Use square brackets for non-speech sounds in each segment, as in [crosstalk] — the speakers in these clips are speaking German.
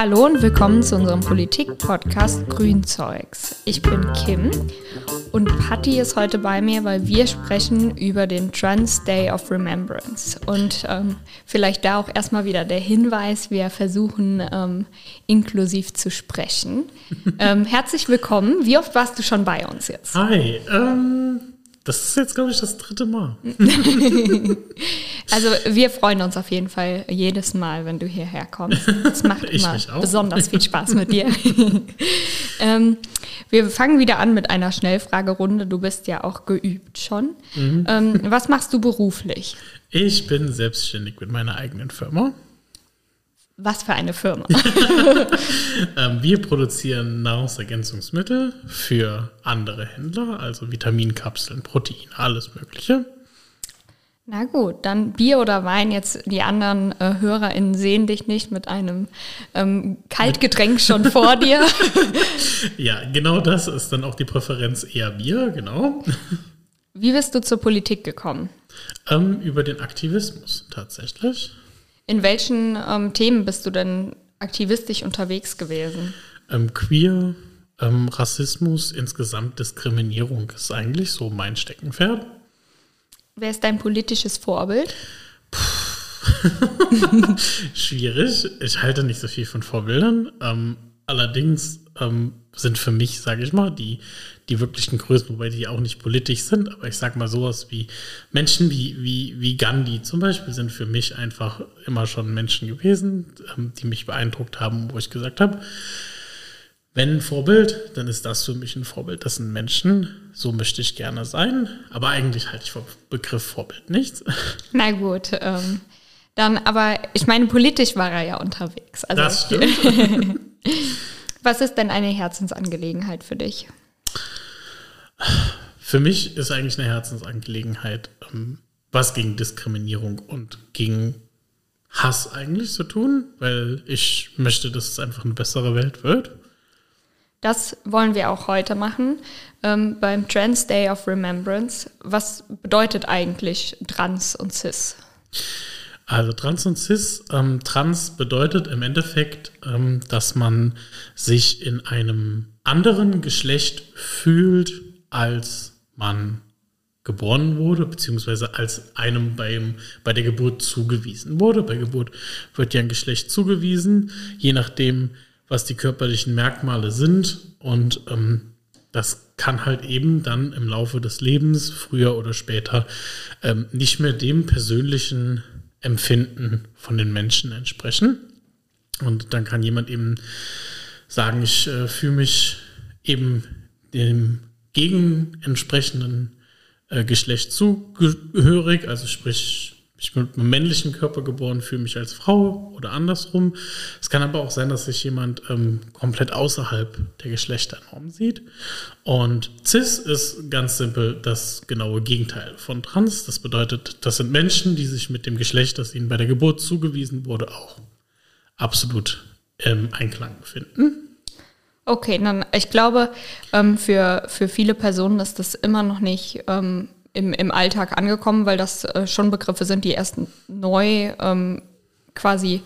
Hallo und willkommen zu unserem Politik-Podcast Grünzeugs. Ich bin Kim und Patti ist heute bei mir, weil wir sprechen über den Trans Day of Remembrance. Und ähm, vielleicht da auch erstmal wieder der Hinweis, wir versuchen ähm, inklusiv zu sprechen. [laughs] ähm, herzlich willkommen. Wie oft warst du schon bei uns jetzt? Hi, ähm, das ist jetzt, glaube ich, das dritte Mal. [laughs] also wir freuen uns auf jeden Fall jedes Mal, wenn du hierher kommst. Es macht [laughs] immer besonders viel Spaß mit dir. [laughs] ähm, wir fangen wieder an mit einer Schnellfragerunde. Du bist ja auch geübt schon. Mhm. Ähm, was machst du beruflich? Ich bin selbstständig mit meiner eigenen Firma. Was für eine Firma? [laughs] ähm, wir produzieren Nahrungsergänzungsmittel für andere Händler, also Vitaminkapseln, Protein, alles Mögliche. Na gut, dann Bier oder Wein. Jetzt die anderen äh, HörerInnen sehen dich nicht mit einem ähm, Kaltgetränk schon vor dir. [laughs] ja, genau das ist dann auch die Präferenz eher Bier, genau. Wie bist du zur Politik gekommen? Ähm, über den Aktivismus tatsächlich. In welchen ähm, Themen bist du denn aktivistisch unterwegs gewesen? Ähm, queer, ähm, Rassismus, insgesamt Diskriminierung ist eigentlich so mein Steckenpferd. Wer ist dein politisches Vorbild? [laughs] Schwierig. Ich halte nicht so viel von Vorbildern. Ähm, allerdings ähm, sind für mich, sage ich mal, die, die wirklichen Größen, wobei die auch nicht politisch sind, aber ich sage mal sowas wie Menschen wie, wie, wie Gandhi zum Beispiel sind für mich einfach immer schon Menschen gewesen, ähm, die mich beeindruckt haben, wo ich gesagt habe, wenn ein Vorbild, dann ist das für mich ein Vorbild. Das sind Menschen, so möchte ich gerne sein, aber eigentlich halte ich vom Begriff Vorbild nichts. [laughs] Na gut, ähm, dann, aber ich meine, politisch war er ja unterwegs. Also das stimmt. [laughs] Was ist denn eine Herzensangelegenheit für dich? Für mich ist eigentlich eine Herzensangelegenheit, ähm, was gegen Diskriminierung und gegen Hass eigentlich zu tun, weil ich möchte, dass es einfach eine bessere Welt wird. Das wollen wir auch heute machen ähm, beim Trans Day of Remembrance. Was bedeutet eigentlich Trans und Cis? Also Trans und Cis. Ähm, Trans bedeutet im Endeffekt, ähm, dass man sich in einem anderen Geschlecht fühlt, als man geboren wurde, beziehungsweise als einem beim, bei der Geburt zugewiesen wurde. Bei Geburt wird ja ein Geschlecht zugewiesen, je nachdem, was die körperlichen Merkmale sind. Und ähm, das kann halt eben dann im Laufe des Lebens, früher oder später, ähm, nicht mehr dem persönlichen Empfinden von den Menschen entsprechen. Und dann kann jemand eben sagen, ich äh, fühle mich eben dem gegen entsprechenden äh, Geschlecht zugehörig, also sprich, ich bin mit einem männlichen Körper geboren, fühle mich als Frau oder andersrum. Es kann aber auch sein, dass sich jemand ähm, komplett außerhalb der Geschlechternorm sieht. Und cis ist ganz simpel das genaue Gegenteil von trans. Das bedeutet, das sind Menschen, die sich mit dem Geschlecht, das ihnen bei der Geburt zugewiesen wurde, auch absolut im Einklang befinden. Okay, dann ich glaube, ähm, für, für viele Personen ist das immer noch nicht ähm, im, im Alltag angekommen, weil das äh, schon Begriffe sind, die erst neu ähm, quasi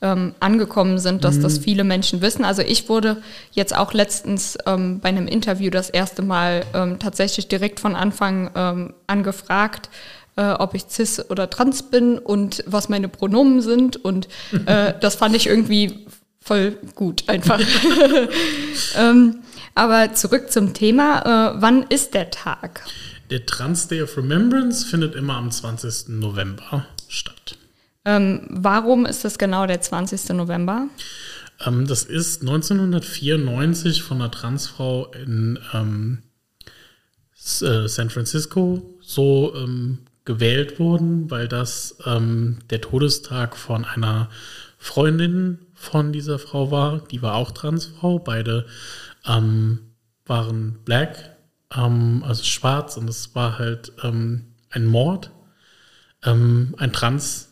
ähm, angekommen sind, dass mhm. das viele Menschen wissen. Also ich wurde jetzt auch letztens ähm, bei einem Interview das erste Mal ähm, tatsächlich direkt von Anfang ähm, angefragt, äh, ob ich cis oder trans bin und was meine Pronomen sind. Und äh, [laughs] das fand ich irgendwie voll gut einfach. [laughs] ähm, aber zurück zum Thema. Äh, wann ist der Tag? Der Trans Day of Remembrance findet immer am 20. November statt. Ähm, warum ist das genau der 20. November? Ähm, das ist 1994 von einer Transfrau in ähm, äh, San Francisco so ähm, gewählt worden, weil das ähm, der Todestag von einer Freundin von dieser Frau war. Die war auch Transfrau. Beide ähm, waren black, ähm, also schwarz. Und es war halt ähm, ein Mord. Ähm, ein Trans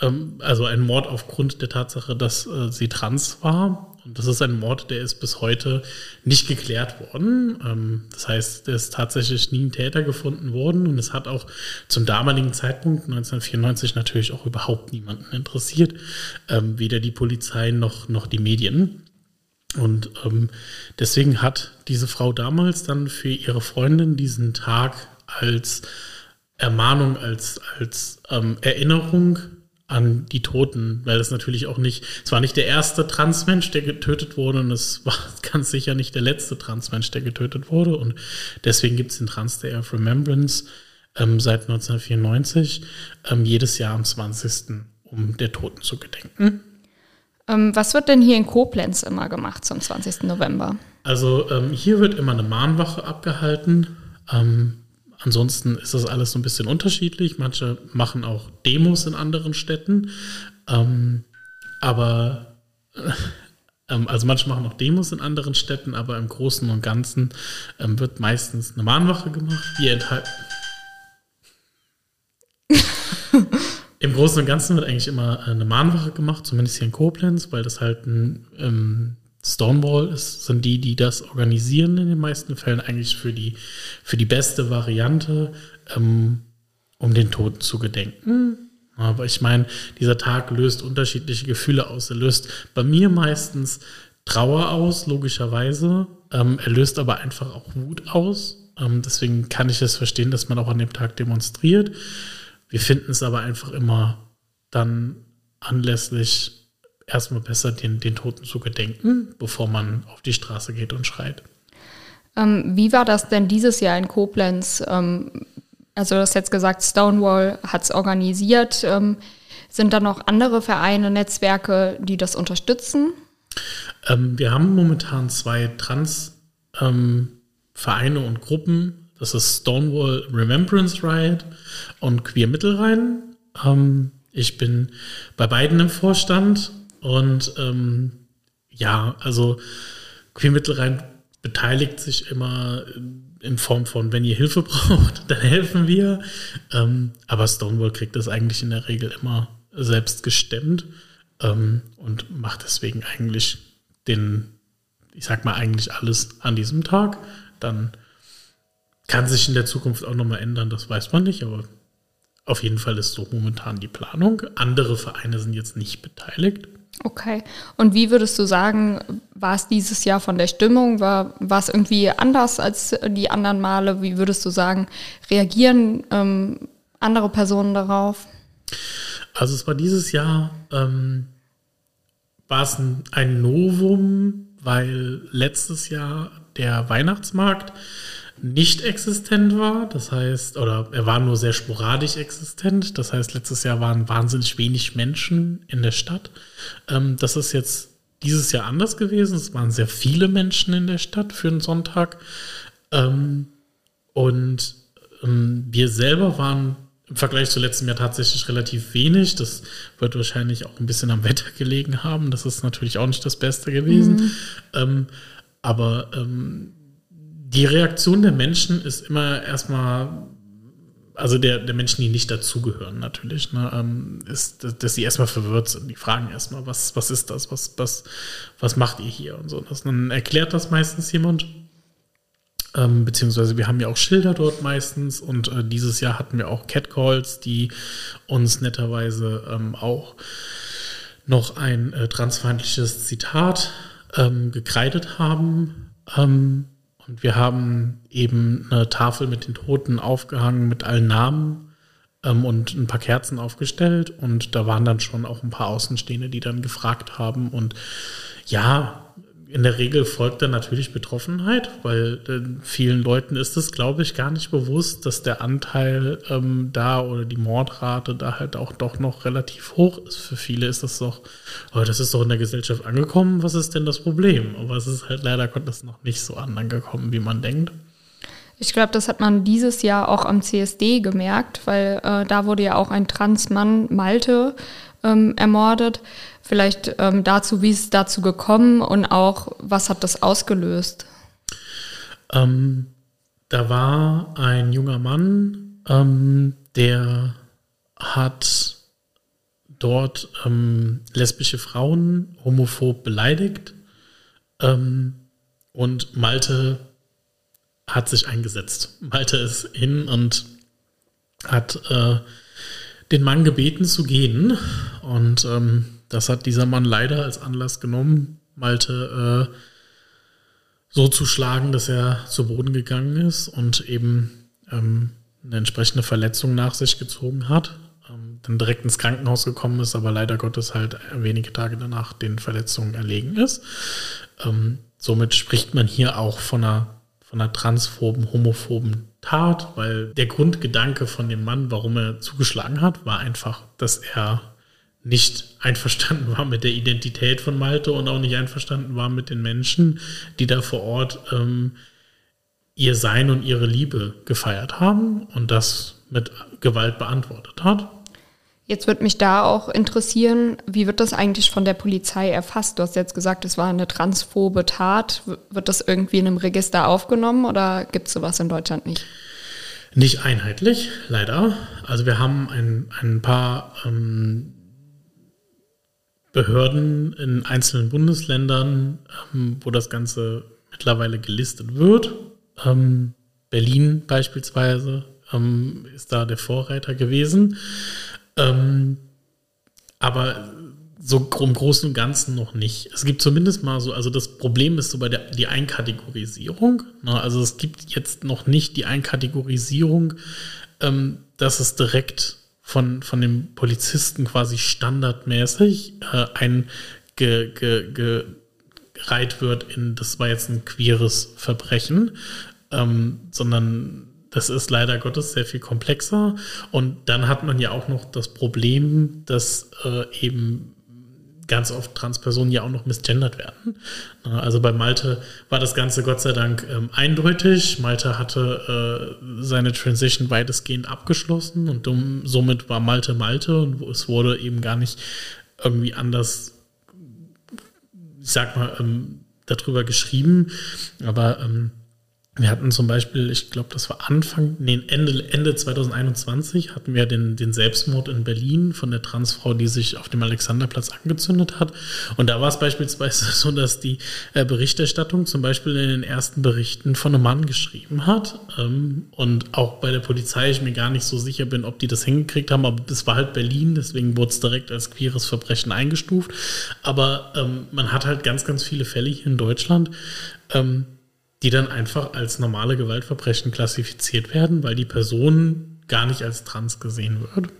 ähm, also ein Mord aufgrund der Tatsache, dass äh, sie trans war. Und das ist ein Mord, der ist bis heute nicht geklärt worden. Ähm, das heißt, es ist tatsächlich nie ein Täter gefunden worden und es hat auch zum damaligen Zeitpunkt 1994 natürlich auch überhaupt niemanden interessiert, ähm, weder die Polizei noch, noch die Medien. Und ähm, deswegen hat diese Frau damals dann für ihre Freundin diesen Tag als Ermahnung, als, als ähm, Erinnerung an die Toten, weil es natürlich auch nicht, es war nicht der erste Transmensch, der getötet wurde und es war [laughs] ganz sicher nicht der letzte Transmensch, der getötet wurde und deswegen gibt es den Trans Day of Remembrance ähm, seit 1994 ähm, jedes Jahr am 20. um der Toten zu gedenken. Ähm, was wird denn hier in Koblenz immer gemacht zum 20. November? Also ähm, hier wird immer eine Mahnwache abgehalten. Ähm, Ansonsten ist das alles so ein bisschen unterschiedlich. Manche machen auch Demos in anderen Städten. Ähm, aber äh, also manche machen auch Demos in anderen Städten, aber im Großen und Ganzen ähm, wird meistens eine Mahnwache gemacht. Die enthalten. [laughs] Im Großen und Ganzen wird eigentlich immer eine Mahnwache gemacht, zumindest hier in Koblenz, weil das halt ein ähm, Stonewall ist, sind die, die das organisieren in den meisten Fällen eigentlich für die, für die beste Variante, ähm, um den Toten zu gedenken. Aber ich meine, dieser Tag löst unterschiedliche Gefühle aus. Er löst bei mir meistens Trauer aus, logischerweise. Ähm, er löst aber einfach auch Wut aus. Ähm, deswegen kann ich es verstehen, dass man auch an dem Tag demonstriert. Wir finden es aber einfach immer dann anlässlich erstmal besser, den, den Toten zu gedenken, bevor man auf die Straße geht und schreit. Ähm, wie war das denn dieses Jahr in Koblenz? Ähm, also du hast jetzt gesagt, Stonewall hat es organisiert. Ähm, sind da noch andere Vereine, Netzwerke, die das unterstützen? Ähm, wir haben momentan zwei Trans-Vereine und Gruppen. Das ist Stonewall Remembrance Riot und Queer Mittelrhein. Ähm, ich bin bei beiden im Vorstand und ähm, ja, also Queen Mittelrhein beteiligt sich immer in Form von, wenn ihr Hilfe [laughs] braucht, dann helfen wir. Ähm, aber Stonewall kriegt das eigentlich in der Regel immer selbst gestemmt ähm, und macht deswegen eigentlich den, ich sag mal, eigentlich alles an diesem Tag. Dann kann sich in der Zukunft auch nochmal ändern, das weiß man nicht, aber auf jeden Fall ist so momentan die Planung. Andere Vereine sind jetzt nicht beteiligt. Okay. Und wie würdest du sagen, war es dieses Jahr von der Stimmung? War, war es irgendwie anders als die anderen Male? Wie würdest du sagen, reagieren ähm, andere Personen darauf? Also es war dieses Jahr, ähm, war es ein, ein Novum, weil letztes Jahr der Weihnachtsmarkt nicht existent war. Das heißt, oder er war nur sehr sporadisch existent. Das heißt, letztes Jahr waren wahnsinnig wenig Menschen in der Stadt. Ähm, das ist jetzt dieses Jahr anders gewesen. Es waren sehr viele Menschen in der Stadt für einen Sonntag. Ähm, und ähm, wir selber waren im Vergleich zu letztem Jahr tatsächlich relativ wenig. Das wird wahrscheinlich auch ein bisschen am Wetter gelegen haben. Das ist natürlich auch nicht das Beste gewesen. Mhm. Ähm, aber ähm, die Reaktion der Menschen ist immer erstmal, also der, der Menschen, die nicht dazugehören natürlich, ne, ähm, ist, dass, sie erstmal verwirrt sind. Die fragen erstmal, was, was ist das, was, was, was macht ihr hier und so. Das, dann erklärt das meistens jemand. Ähm, beziehungsweise wir haben ja auch Schilder dort meistens und äh, dieses Jahr hatten wir auch Catcalls, die uns netterweise ähm, auch noch ein äh, transfeindliches Zitat ähm, gekreidet haben. Ähm, und wir haben eben eine Tafel mit den Toten aufgehangen mit allen Namen ähm, und ein paar Kerzen aufgestellt. Und da waren dann schon auch ein paar Außenstehende, die dann gefragt haben. Und ja, in der Regel folgt dann natürlich Betroffenheit, weil äh, vielen Leuten ist es, glaube ich, gar nicht bewusst, dass der Anteil ähm, da oder die Mordrate da halt auch doch noch relativ hoch ist. Für viele ist das doch, oh, das ist doch in der Gesellschaft angekommen, was ist denn das Problem? Aber es ist halt leider Gottes noch nicht so angekommen, wie man denkt. Ich glaube, das hat man dieses Jahr auch am CSD gemerkt, weil äh, da wurde ja auch ein Transmann, Malte, ähm, ermordet. Vielleicht ähm, dazu, wie ist es dazu gekommen und auch, was hat das ausgelöst? Ähm, da war ein junger Mann, ähm, der hat dort ähm, lesbische Frauen homophob beleidigt. Ähm, und Malte hat sich eingesetzt. Malte ist hin und hat äh, den Mann gebeten zu gehen. Und ähm, das hat dieser Mann leider als Anlass genommen, Malte äh, so zu schlagen, dass er zu Boden gegangen ist und eben ähm, eine entsprechende Verletzung nach sich gezogen hat. Ähm, dann direkt ins Krankenhaus gekommen ist, aber leider Gottes halt wenige Tage danach den Verletzungen erlegen ist. Ähm, somit spricht man hier auch von einer, von einer transphoben, homophoben Tat, weil der Grundgedanke von dem Mann, warum er zugeschlagen hat, war einfach, dass er nicht einverstanden war mit der Identität von Malte und auch nicht einverstanden war mit den Menschen, die da vor Ort ähm, ihr Sein und ihre Liebe gefeiert haben und das mit Gewalt beantwortet hat. Jetzt würde mich da auch interessieren, wie wird das eigentlich von der Polizei erfasst? Du hast jetzt gesagt, es war eine transphobe Tat. Wird das irgendwie in einem Register aufgenommen oder gibt es sowas in Deutschland nicht? Nicht einheitlich, leider. Also wir haben ein, ein paar ähm, Behörden in einzelnen Bundesländern, ähm, wo das Ganze mittlerweile gelistet wird. Ähm, Berlin beispielsweise ähm, ist da der Vorreiter gewesen. Ähm, aber so im Großen und Ganzen noch nicht. Es gibt zumindest mal so, also das Problem ist so bei der die Einkategorisierung. Ne? Also es gibt jetzt noch nicht die Einkategorisierung, ähm, dass es direkt von, von dem Polizisten quasi standardmäßig äh, ein ge, ge, wird in, das war jetzt ein queeres Verbrechen, ähm, sondern das ist leider Gottes sehr viel komplexer. Und dann hat man ja auch noch das Problem, dass äh, eben ganz oft Transpersonen ja auch noch misgendert werden. Also bei Malte war das Ganze Gott sei Dank ähm, eindeutig. Malte hatte äh, seine Transition weitestgehend abgeschlossen und um, somit war Malte Malte und es wurde eben gar nicht irgendwie anders, ich sag mal, ähm, darüber geschrieben. Aber ähm, wir hatten zum Beispiel, ich glaube, das war Anfang, nee, Ende, Ende 2021 hatten wir den, den Selbstmord in Berlin von der Transfrau, die sich auf dem Alexanderplatz angezündet hat. Und da war es beispielsweise [laughs] so, dass die äh, Berichterstattung zum Beispiel in den ersten Berichten von einem Mann geschrieben hat. Ähm, und auch bei der Polizei ich mir gar nicht so sicher bin, ob die das hingekriegt haben, aber es war halt Berlin, deswegen wurde es direkt als queeres Verbrechen eingestuft. Aber ähm, man hat halt ganz, ganz viele Fälle hier in Deutschland. Ähm, die dann einfach als normale Gewaltverbrechen klassifiziert werden, weil die Person gar nicht als trans gesehen wird.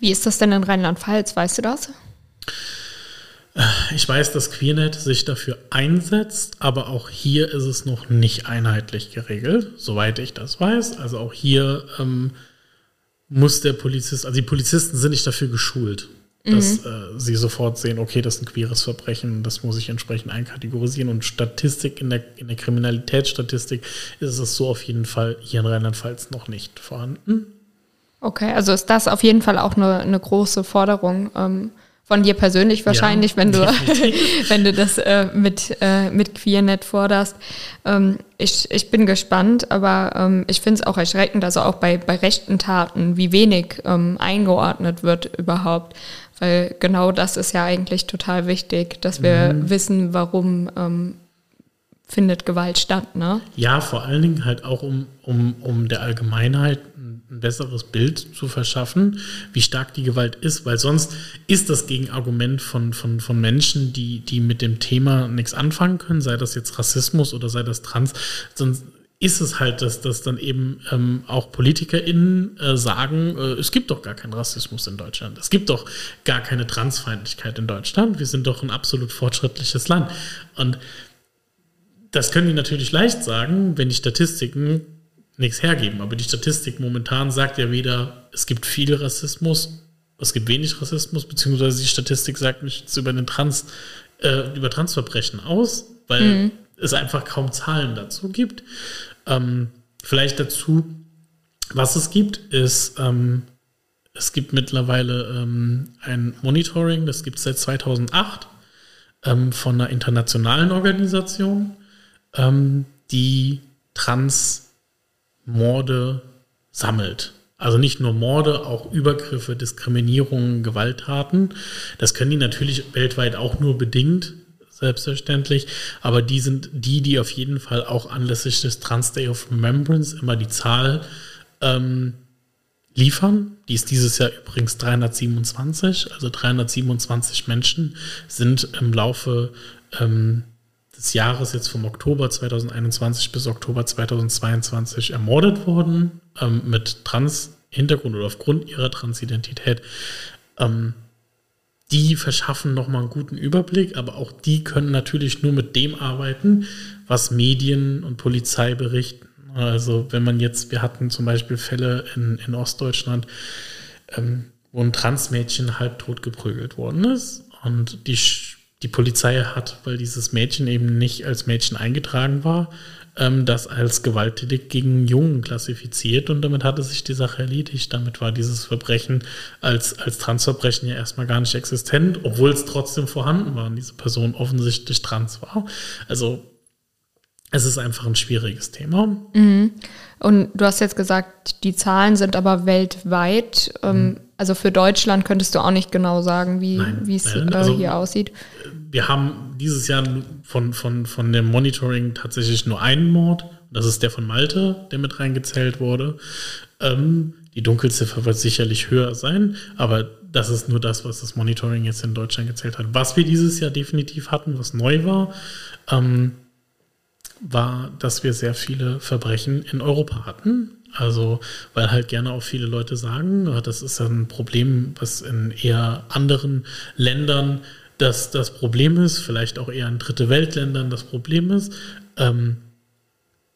Wie ist das denn in Rheinland-Pfalz? Weißt du das? Ich weiß, dass Queernet sich dafür einsetzt, aber auch hier ist es noch nicht einheitlich geregelt, soweit ich das weiß. Also auch hier ähm, muss der Polizist, also die Polizisten sind nicht dafür geschult dass mhm. äh, sie sofort sehen, okay, das ist ein queeres Verbrechen, das muss ich entsprechend einkategorisieren. Und Statistik, in der, in der Kriminalitätsstatistik ist es so auf jeden Fall hier in Rheinland-Pfalz noch nicht vorhanden. Okay, also ist das auf jeden Fall auch eine, eine große Forderung ähm, von dir persönlich wahrscheinlich, ja, wenn du [laughs] wenn du das äh, mit äh, mit Queernet forderst. Ähm, ich, ich bin gespannt, aber ähm, ich finde es auch erschreckend, also auch bei bei rechten Taten, wie wenig ähm, eingeordnet wird überhaupt. Weil genau das ist ja eigentlich total wichtig, dass wir mhm. wissen, warum ähm, findet Gewalt statt, ne? Ja, vor allen Dingen halt auch, um, um, um der Allgemeinheit ein besseres Bild zu verschaffen, wie stark die Gewalt ist, weil sonst ist das Gegenargument von, von, von Menschen, die, die mit dem Thema nichts anfangen können, sei das jetzt Rassismus oder sei das Trans, sonst ist es halt, dass, dass dann eben ähm, auch PolitikerInnen äh, sagen, äh, es gibt doch gar keinen Rassismus in Deutschland. Es gibt doch gar keine Transfeindlichkeit in Deutschland. Wir sind doch ein absolut fortschrittliches Land. Und das können die natürlich leicht sagen, wenn die Statistiken nichts hergeben. Aber die Statistik momentan sagt ja weder, es gibt viel Rassismus, es gibt wenig Rassismus, beziehungsweise die Statistik sagt nichts über den Trans, äh, über Transverbrechen aus, weil mhm. es einfach kaum Zahlen dazu gibt. Ähm, vielleicht dazu, was es gibt, ist, ähm, es gibt mittlerweile ähm, ein Monitoring, das gibt es seit 2008 ähm, von einer internationalen Organisation, ähm, die Transmorde sammelt. Also nicht nur Morde, auch Übergriffe, Diskriminierungen, Gewalttaten. Das können die natürlich weltweit auch nur bedingt, selbstverständlich. Aber die sind die, die auf jeden Fall auch anlässlich des Trans Day of Remembrance immer die Zahl ähm, liefern. Die ist dieses Jahr übrigens 327. Also 327 Menschen sind im Laufe ähm, des Jahres, jetzt vom Oktober 2021 bis Oktober 2022, ermordet worden ähm, mit Trans-Hintergrund oder aufgrund ihrer Transidentität. Ähm, die verschaffen nochmal einen guten Überblick, aber auch die können natürlich nur mit dem arbeiten, was Medien und Polizei berichten. Also wenn man jetzt, wir hatten zum Beispiel Fälle in, in Ostdeutschland, ähm, wo ein Transmädchen halbtot geprügelt worden ist und die die Polizei hat, weil dieses Mädchen eben nicht als Mädchen eingetragen war, ähm, das als gewalttätig gegen Jungen klassifiziert und damit hatte sich die Sache erledigt. Damit war dieses Verbrechen als, als Transverbrechen ja erstmal gar nicht existent, obwohl es trotzdem vorhanden war und diese Person offensichtlich trans war. Also es ist einfach ein schwieriges Thema. Mhm. Und du hast jetzt gesagt, die Zahlen sind aber weltweit. Ähm, mhm. Also für Deutschland könntest du auch nicht genau sagen, wie es äh, also, hier aussieht. Wir haben dieses Jahr von, von, von dem Monitoring tatsächlich nur einen Mord. Das ist der von Malte, der mit reingezählt wurde. Ähm, die Dunkelziffer wird sicherlich höher sein, aber das ist nur das, was das Monitoring jetzt in Deutschland gezählt hat. Was wir dieses Jahr definitiv hatten, was neu war, ähm, war, dass wir sehr viele Verbrechen in Europa hatten. Also, weil halt gerne auch viele Leute sagen, das ist ein Problem, was in eher anderen Ländern das, das Problem ist, vielleicht auch eher in Dritte Weltländern das Problem ist. Ähm,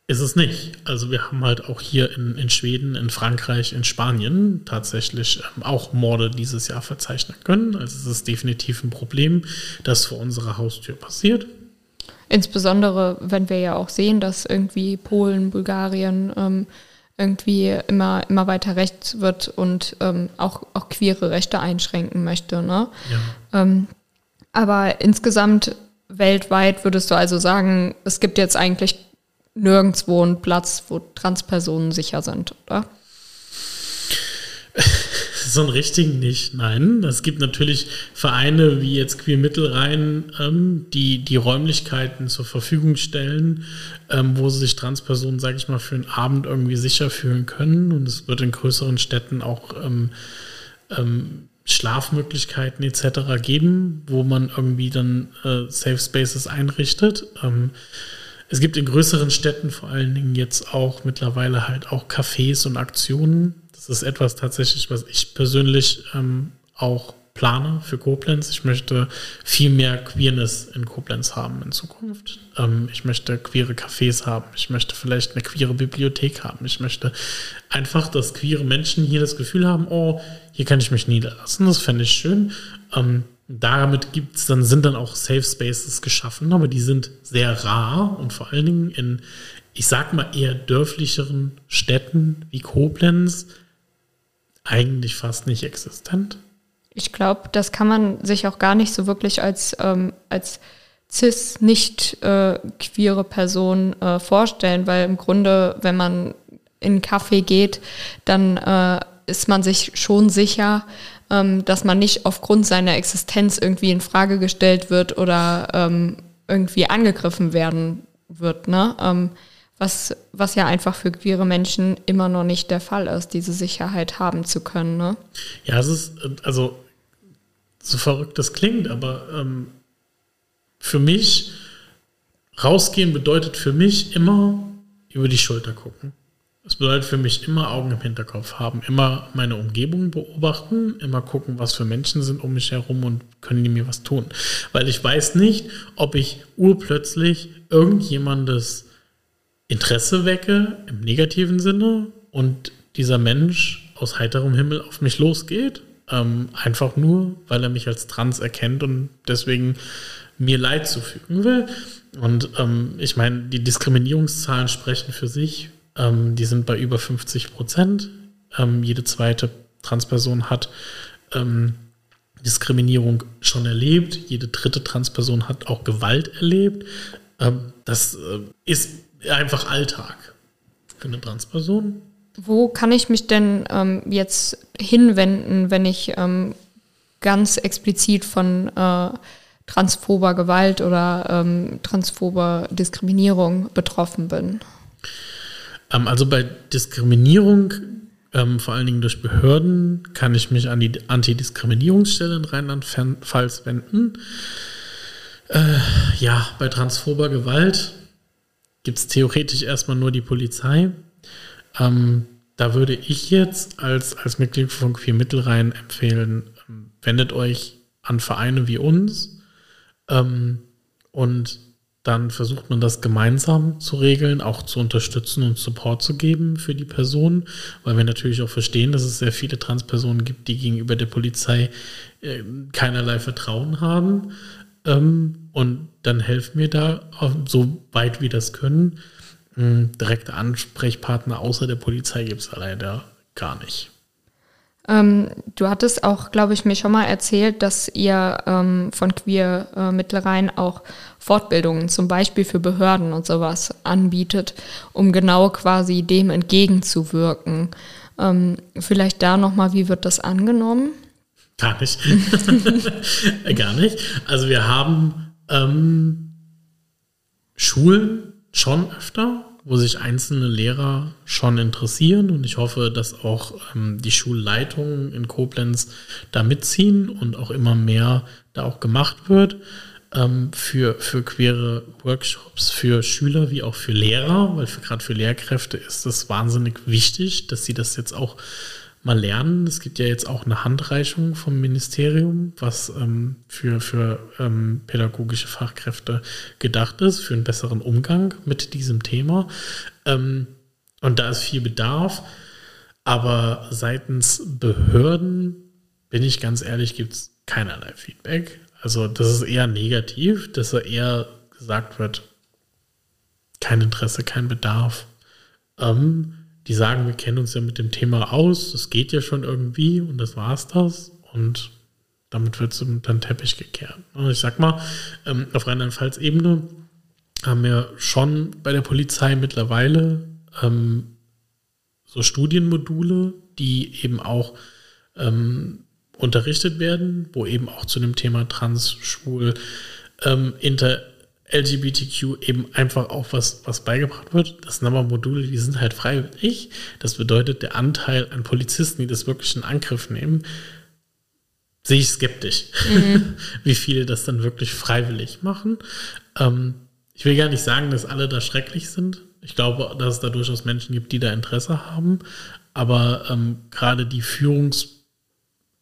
ist es nicht. Also wir haben halt auch hier in, in Schweden, in Frankreich, in Spanien tatsächlich ähm, auch Morde dieses Jahr verzeichnen können. Also es ist definitiv ein Problem, das vor unserer Haustür passiert. Insbesondere, wenn wir ja auch sehen, dass irgendwie Polen, Bulgarien ähm, irgendwie immer, immer weiter rechts wird und ähm, auch, auch queere Rechte einschränken möchte. Ne? Ja. Ähm, aber insgesamt weltweit würdest du also sagen, es gibt jetzt eigentlich nirgendwo einen Platz, wo Transpersonen sicher sind, oder? So einen richtigen nicht, nein. Es gibt natürlich Vereine wie jetzt Queer Mittelrhein, ähm, die die Räumlichkeiten zur Verfügung stellen, ähm, wo sich Transpersonen, sage ich mal, für einen Abend irgendwie sicher fühlen können. Und es wird in größeren Städten auch ähm, ähm Schlafmöglichkeiten etc. geben, wo man irgendwie dann äh, Safe Spaces einrichtet. Ähm, es gibt in größeren Städten vor allen Dingen jetzt auch mittlerweile halt auch Cafés und Aktionen, das ist etwas tatsächlich, was ich persönlich ähm, auch plane für Koblenz. Ich möchte viel mehr Queerness in Koblenz haben in Zukunft. Ähm, ich möchte queere Cafés haben. Ich möchte vielleicht eine queere Bibliothek haben. Ich möchte einfach, dass queere Menschen hier das Gefühl haben, oh, hier kann ich mich niederlassen. Das fände ich schön. Ähm, damit gibt's dann, sind dann auch Safe Spaces geschaffen, aber die sind sehr rar und vor allen Dingen in, ich sag mal, eher dörflicheren Städten wie Koblenz eigentlich fast nicht existent. Ich glaube, das kann man sich auch gar nicht so wirklich als, ähm, als cis nicht äh, queere Person äh, vorstellen, weil im Grunde, wenn man in einen Café geht, dann äh, ist man sich schon sicher, ähm, dass man nicht aufgrund seiner Existenz irgendwie in Frage gestellt wird oder ähm, irgendwie angegriffen werden wird. Ne? Was, was ja einfach für queere Menschen immer noch nicht der Fall ist, diese Sicherheit haben zu können. Ne? Ja, es ist, also so verrückt das klingt, aber ähm, für mich, rausgehen bedeutet für mich immer über die Schulter gucken. Es bedeutet für mich immer Augen im Hinterkopf haben, immer meine Umgebung beobachten, immer gucken, was für Menschen sind um mich herum und können die mir was tun. Weil ich weiß nicht, ob ich urplötzlich irgendjemandes Interesse wecke im negativen Sinne und dieser Mensch aus heiterem Himmel auf mich losgeht. Ähm, einfach nur, weil er mich als trans erkennt und deswegen mir Leid zufügen will. Und ähm, ich meine, die Diskriminierungszahlen sprechen für sich. Ähm, die sind bei über 50 Prozent. Ähm, jede zweite Transperson hat ähm, Diskriminierung schon erlebt. Jede dritte Transperson hat auch Gewalt erlebt. Ähm, das äh, ist einfach Alltag für eine Transperson. Wo kann ich mich denn ähm, jetzt hinwenden, wenn ich ähm, ganz explizit von äh, transphober Gewalt oder ähm, transphober Diskriminierung betroffen bin? Ähm, also bei Diskriminierung, ähm, vor allen Dingen durch Behörden, kann ich mich an die Antidiskriminierungsstelle in Rheinland-Pfalz wenden. Äh, ja, bei transphober Gewalt gibt es theoretisch erstmal nur die Polizei. Ähm, da würde ich jetzt als, als Mitglied von Queer Mittelrhein empfehlen, ähm, wendet euch an Vereine wie uns ähm, und dann versucht man das gemeinsam zu regeln, auch zu unterstützen und Support zu geben für die Person, weil wir natürlich auch verstehen, dass es sehr viele Transpersonen gibt, die gegenüber der Polizei äh, keinerlei Vertrauen haben. Ähm, und dann helfen wir da, so weit wir das können. Ähm, direkte Ansprechpartner außer der Polizei gibt es leider gar nicht. Ähm, du hattest auch, glaube ich, mir schon mal erzählt, dass ihr ähm, von Queer äh, Mittelrhein auch Fortbildungen zum Beispiel für Behörden und sowas anbietet, um genau quasi dem entgegenzuwirken. Ähm, vielleicht da nochmal, wie wird das angenommen? Gar nicht. [laughs] Gar nicht. Also wir haben ähm, Schulen schon öfter, wo sich einzelne Lehrer schon interessieren. Und ich hoffe, dass auch ähm, die Schulleitungen in Koblenz da mitziehen und auch immer mehr da auch gemacht wird ähm, für, für queere Workshops, für Schüler wie auch für Lehrer, weil gerade für Lehrkräfte ist es wahnsinnig wichtig, dass sie das jetzt auch mal lernen. Es gibt ja jetzt auch eine Handreichung vom Ministerium, was ähm, für, für ähm, pädagogische Fachkräfte gedacht ist, für einen besseren Umgang mit diesem Thema. Ähm, und da ist viel Bedarf. Aber seitens Behörden, bin ich ganz ehrlich, gibt es keinerlei Feedback. Also das ist eher negativ, dass er eher gesagt wird, kein Interesse, kein Bedarf. Ähm, die sagen, wir kennen uns ja mit dem Thema aus, das geht ja schon irgendwie und das war's das. Und damit wird es dann Teppich gekehrt. Und ich sag mal, ähm, auf Rheinland-Pfalz-Ebene haben wir schon bei der Polizei mittlerweile ähm, so Studienmodule, die eben auch ähm, unterrichtet werden, wo eben auch zu dem Thema Trans, Schwul, ähm, Inter, LGBTQ eben einfach auch was, was beigebracht wird. Das sind aber Module, die sind halt freiwillig. Das bedeutet, der Anteil an Polizisten, die das wirklich in Angriff nehmen, sehe ich skeptisch, mhm. [laughs] wie viele das dann wirklich freiwillig machen. Ähm, ich will gar nicht sagen, dass alle da schrecklich sind. Ich glaube, dass es da durchaus Menschen gibt, die da Interesse haben. Aber ähm, gerade die Führungs-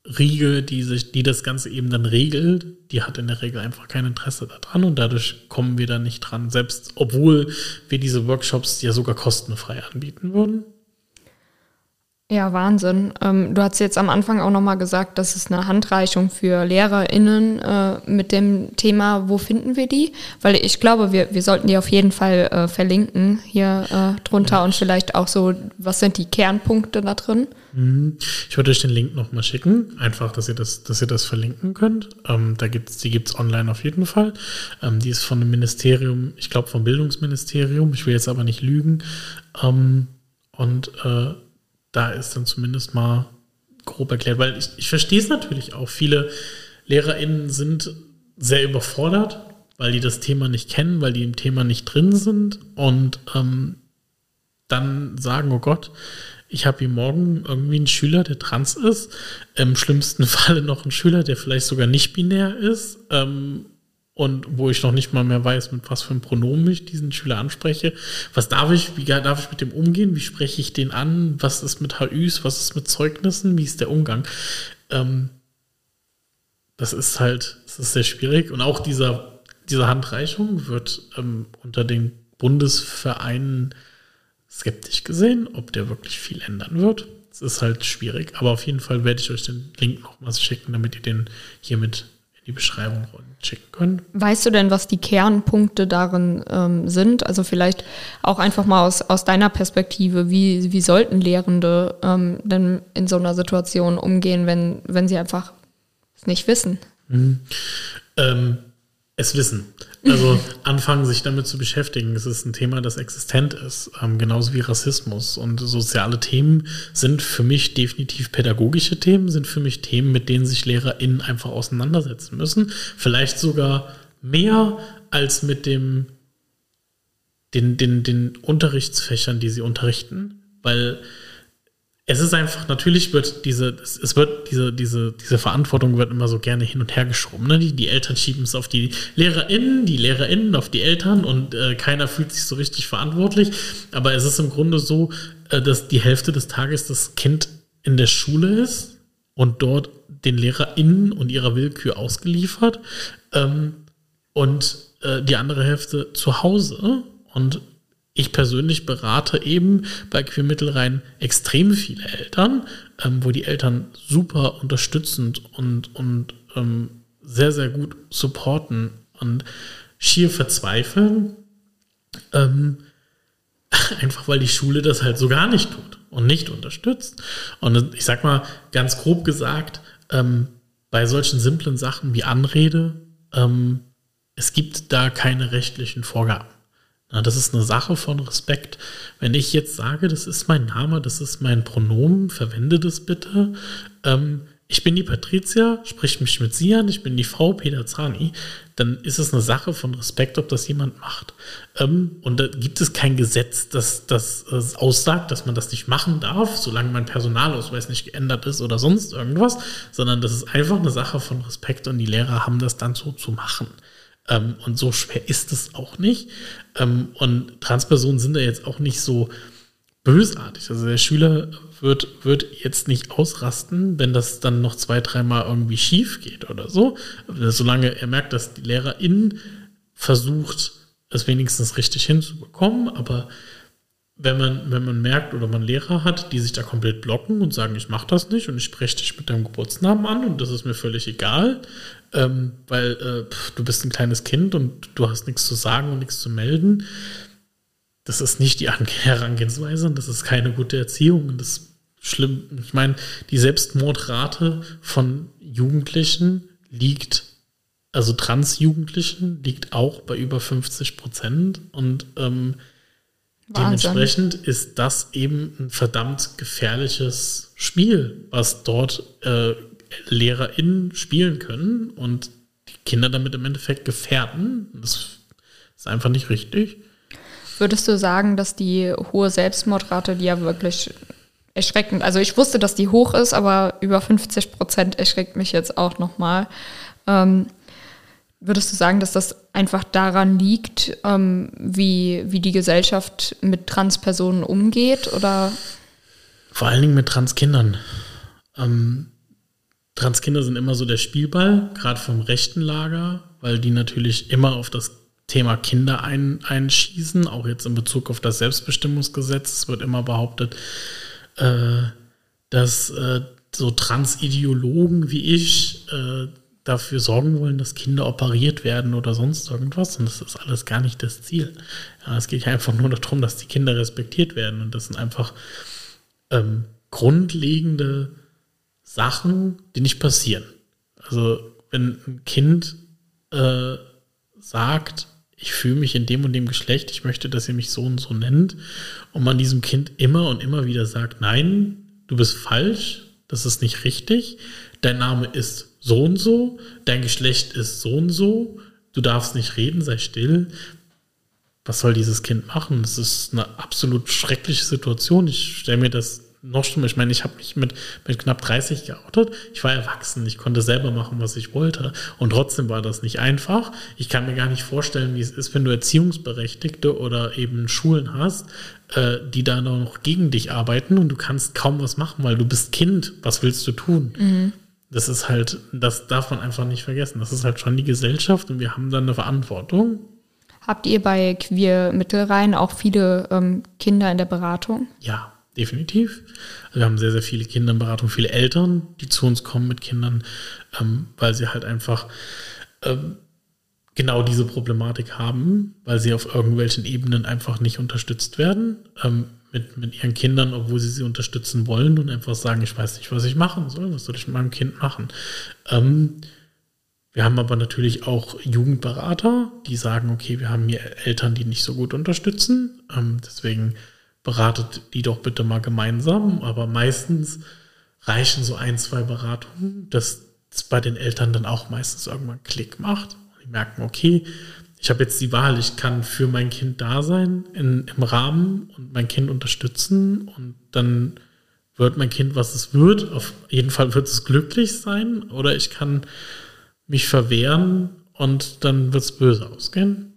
Riege, die, sich, die das Ganze eben dann regelt, die hat in der Regel einfach kein Interesse daran und dadurch kommen wir da nicht dran, selbst obwohl wir diese Workshops ja sogar kostenfrei anbieten würden. Ja, Wahnsinn. Ähm, du hast jetzt am Anfang auch nochmal gesagt, das ist eine Handreichung für LehrerInnen äh, mit dem Thema, wo finden wir die? Weil ich glaube, wir, wir sollten die auf jeden Fall äh, verlinken hier äh, drunter ja. und vielleicht auch so, was sind die Kernpunkte da drin? Mhm. Ich würde euch den Link nochmal schicken, einfach, dass ihr das, dass ihr das verlinken könnt. Ähm, da gibt's, die gibt es online auf jeden Fall. Ähm, die ist von dem Ministerium, ich glaube vom Bildungsministerium, ich will jetzt aber nicht lügen. Ähm, und äh, da ist dann zumindest mal grob erklärt, weil ich, ich verstehe es natürlich auch. Viele LehrerInnen sind sehr überfordert, weil die das Thema nicht kennen, weil die im Thema nicht drin sind und ähm, dann sagen, oh Gott, ich habe hier morgen irgendwie einen Schüler, der trans ist, im schlimmsten [laughs] Falle noch einen Schüler, der vielleicht sogar nicht binär ist ähm, und wo ich noch nicht mal mehr weiß, mit was für einem Pronomen ich diesen Schüler anspreche. Was darf ich, wie darf ich mit dem umgehen? Wie spreche ich den an? Was ist mit HÜs? Was ist mit Zeugnissen? Wie ist der Umgang? Ähm, das ist halt, das ist sehr schwierig. Und auch dieser, diese Handreichung wird ähm, unter den Bundesvereinen skeptisch gesehen, ob der wirklich viel ändern wird. Es ist halt schwierig, aber auf jeden Fall werde ich euch den Link nochmals schicken, damit ihr den hiermit die Beschreibung schicken könnt. Weißt du denn, was die Kernpunkte darin ähm, sind? Also vielleicht auch einfach mal aus, aus deiner Perspektive, wie, wie sollten Lehrende ähm, denn in so einer Situation umgehen, wenn, wenn sie einfach es nicht wissen? Mhm. Ähm, es wissen. Also anfangen, sich damit zu beschäftigen. Es ist ein Thema, das existent ist, ähm, genauso wie Rassismus. Und soziale Themen sind für mich definitiv pädagogische Themen, sind für mich Themen, mit denen sich LehrerInnen einfach auseinandersetzen müssen. Vielleicht sogar mehr als mit dem, den, den, den Unterrichtsfächern, die sie unterrichten. Weil es ist einfach, natürlich wird diese, es wird diese, diese, diese Verantwortung wird immer so gerne hin und her geschoben. Ne? Die, die Eltern schieben es auf die LehrerInnen, die LehrerInnen auf die Eltern und äh, keiner fühlt sich so richtig verantwortlich. Aber es ist im Grunde so, äh, dass die Hälfte des Tages das Kind in der Schule ist und dort den LehrerInnen und ihrer Willkür ausgeliefert ähm, und äh, die andere Hälfte zu Hause. Und ich persönlich berate eben bei Queermittelrein extrem viele Eltern, ähm, wo die Eltern super unterstützend und, und ähm, sehr, sehr gut supporten und schier verzweifeln. Ähm, [laughs] einfach weil die Schule das halt so gar nicht tut und nicht unterstützt. Und ich sag mal, ganz grob gesagt, ähm, bei solchen simplen Sachen wie Anrede, ähm, es gibt da keine rechtlichen Vorgaben. Na, das ist eine Sache von Respekt. Wenn ich jetzt sage, das ist mein Name, das ist mein Pronomen, verwende das bitte. Ähm, ich bin die Patricia, sprich mich mit Sie an, ich bin die Frau Peter Zani, dann ist es eine Sache von Respekt, ob das jemand macht. Ähm, und da gibt es kein Gesetz, das, das äh, aussagt, dass man das nicht machen darf, solange mein Personalausweis nicht geändert ist oder sonst irgendwas, sondern das ist einfach eine Sache von Respekt und die Lehrer haben das dann so zu machen. Ähm, und so schwer ist es auch nicht. Ähm, und Transpersonen sind da jetzt auch nicht so bösartig. Also der Schüler wird, wird jetzt nicht ausrasten, wenn das dann noch zwei, dreimal irgendwie schief geht oder so. Solange er merkt, dass die Lehrerin versucht, es wenigstens richtig hinzubekommen, aber wenn man, wenn man merkt oder man Lehrer hat, die sich da komplett blocken und sagen, ich mache das nicht und ich spreche dich mit deinem Geburtsnamen an und das ist mir völlig egal, ähm, weil äh, pff, du bist ein kleines Kind und du hast nichts zu sagen und nichts zu melden. Das ist nicht die [laughs] Herangehensweise und das ist keine gute Erziehung und das ist schlimm. Ich meine, die Selbstmordrate von Jugendlichen liegt, also Transjugendlichen, liegt auch bei über 50 Prozent und ähm, dementsprechend ist das eben ein verdammt gefährliches Spiel, was dort äh, LehrerInnen spielen können und die Kinder damit im Endeffekt gefährden. Das ist einfach nicht richtig. Würdest du sagen, dass die hohe Selbstmordrate, die ja wirklich erschreckend, also ich wusste, dass die hoch ist, aber über 50 Prozent erschreckt mich jetzt auch nochmal. Ähm, würdest du sagen, dass das einfach daran liegt, ähm, wie, wie die Gesellschaft mit Transpersonen umgeht? Oder? Vor allen Dingen mit Transkindern. Ähm, Transkinder sind immer so der Spielball, gerade vom rechten Lager, weil die natürlich immer auf das Thema Kinder ein, einschießen, auch jetzt in Bezug auf das Selbstbestimmungsgesetz. Es wird immer behauptet, äh, dass äh, so Transideologen wie ich äh, dafür sorgen wollen, dass Kinder operiert werden oder sonst irgendwas. Und das ist alles gar nicht das Ziel. Ja, es geht einfach nur darum, dass die Kinder respektiert werden. Und das sind einfach ähm, grundlegende Sachen, die nicht passieren. Also wenn ein Kind äh, sagt, ich fühle mich in dem und dem Geschlecht, ich möchte, dass ihr mich so und so nennt, und man diesem Kind immer und immer wieder sagt, nein, du bist falsch, das ist nicht richtig, dein Name ist so und so, dein Geschlecht ist so und so, du darfst nicht reden, sei still. Was soll dieses Kind machen? Das ist eine absolut schreckliche Situation. Ich stelle mir das noch schlimmer. Ich meine, ich habe mich mit, mit knapp 30 geoutet. Ich war erwachsen. Ich konnte selber machen, was ich wollte. Und trotzdem war das nicht einfach. Ich kann mir gar nicht vorstellen, wie es ist, wenn du Erziehungsberechtigte oder eben Schulen hast, äh, die da noch gegen dich arbeiten und du kannst kaum was machen, weil du bist Kind. Was willst du tun? Mhm. Das ist halt, das darf man einfach nicht vergessen. Das ist halt schon die Gesellschaft und wir haben dann eine Verantwortung. Habt ihr bei Queer Mittelrhein auch viele ähm, Kinder in der Beratung? Ja, definitiv. Also wir haben sehr, sehr viele Kinder in Beratung, viele Eltern, die zu uns kommen mit Kindern, ähm, weil sie halt einfach ähm, genau diese Problematik haben, weil sie auf irgendwelchen Ebenen einfach nicht unterstützt werden ähm, mit, mit ihren Kindern, obwohl sie sie unterstützen wollen und einfach sagen, ich weiß nicht, was ich machen soll, was soll ich mit meinem Kind machen. Ähm, Wir haben aber natürlich auch Jugendberater, die sagen, okay, wir haben hier Eltern, die nicht so gut unterstützen. Ähm, deswegen beratet die doch bitte mal gemeinsam. Aber meistens reichen so ein, zwei Beratungen, dass es bei den Eltern dann auch meistens irgendwann Klick macht. Die merken, okay, ich habe jetzt die Wahl, ich kann für mein Kind da sein in, im Rahmen und mein Kind unterstützen und dann wird mein Kind, was es wird. Auf jeden Fall wird es glücklich sein oder ich kann mich verwehren und dann wird es böse ausgehen.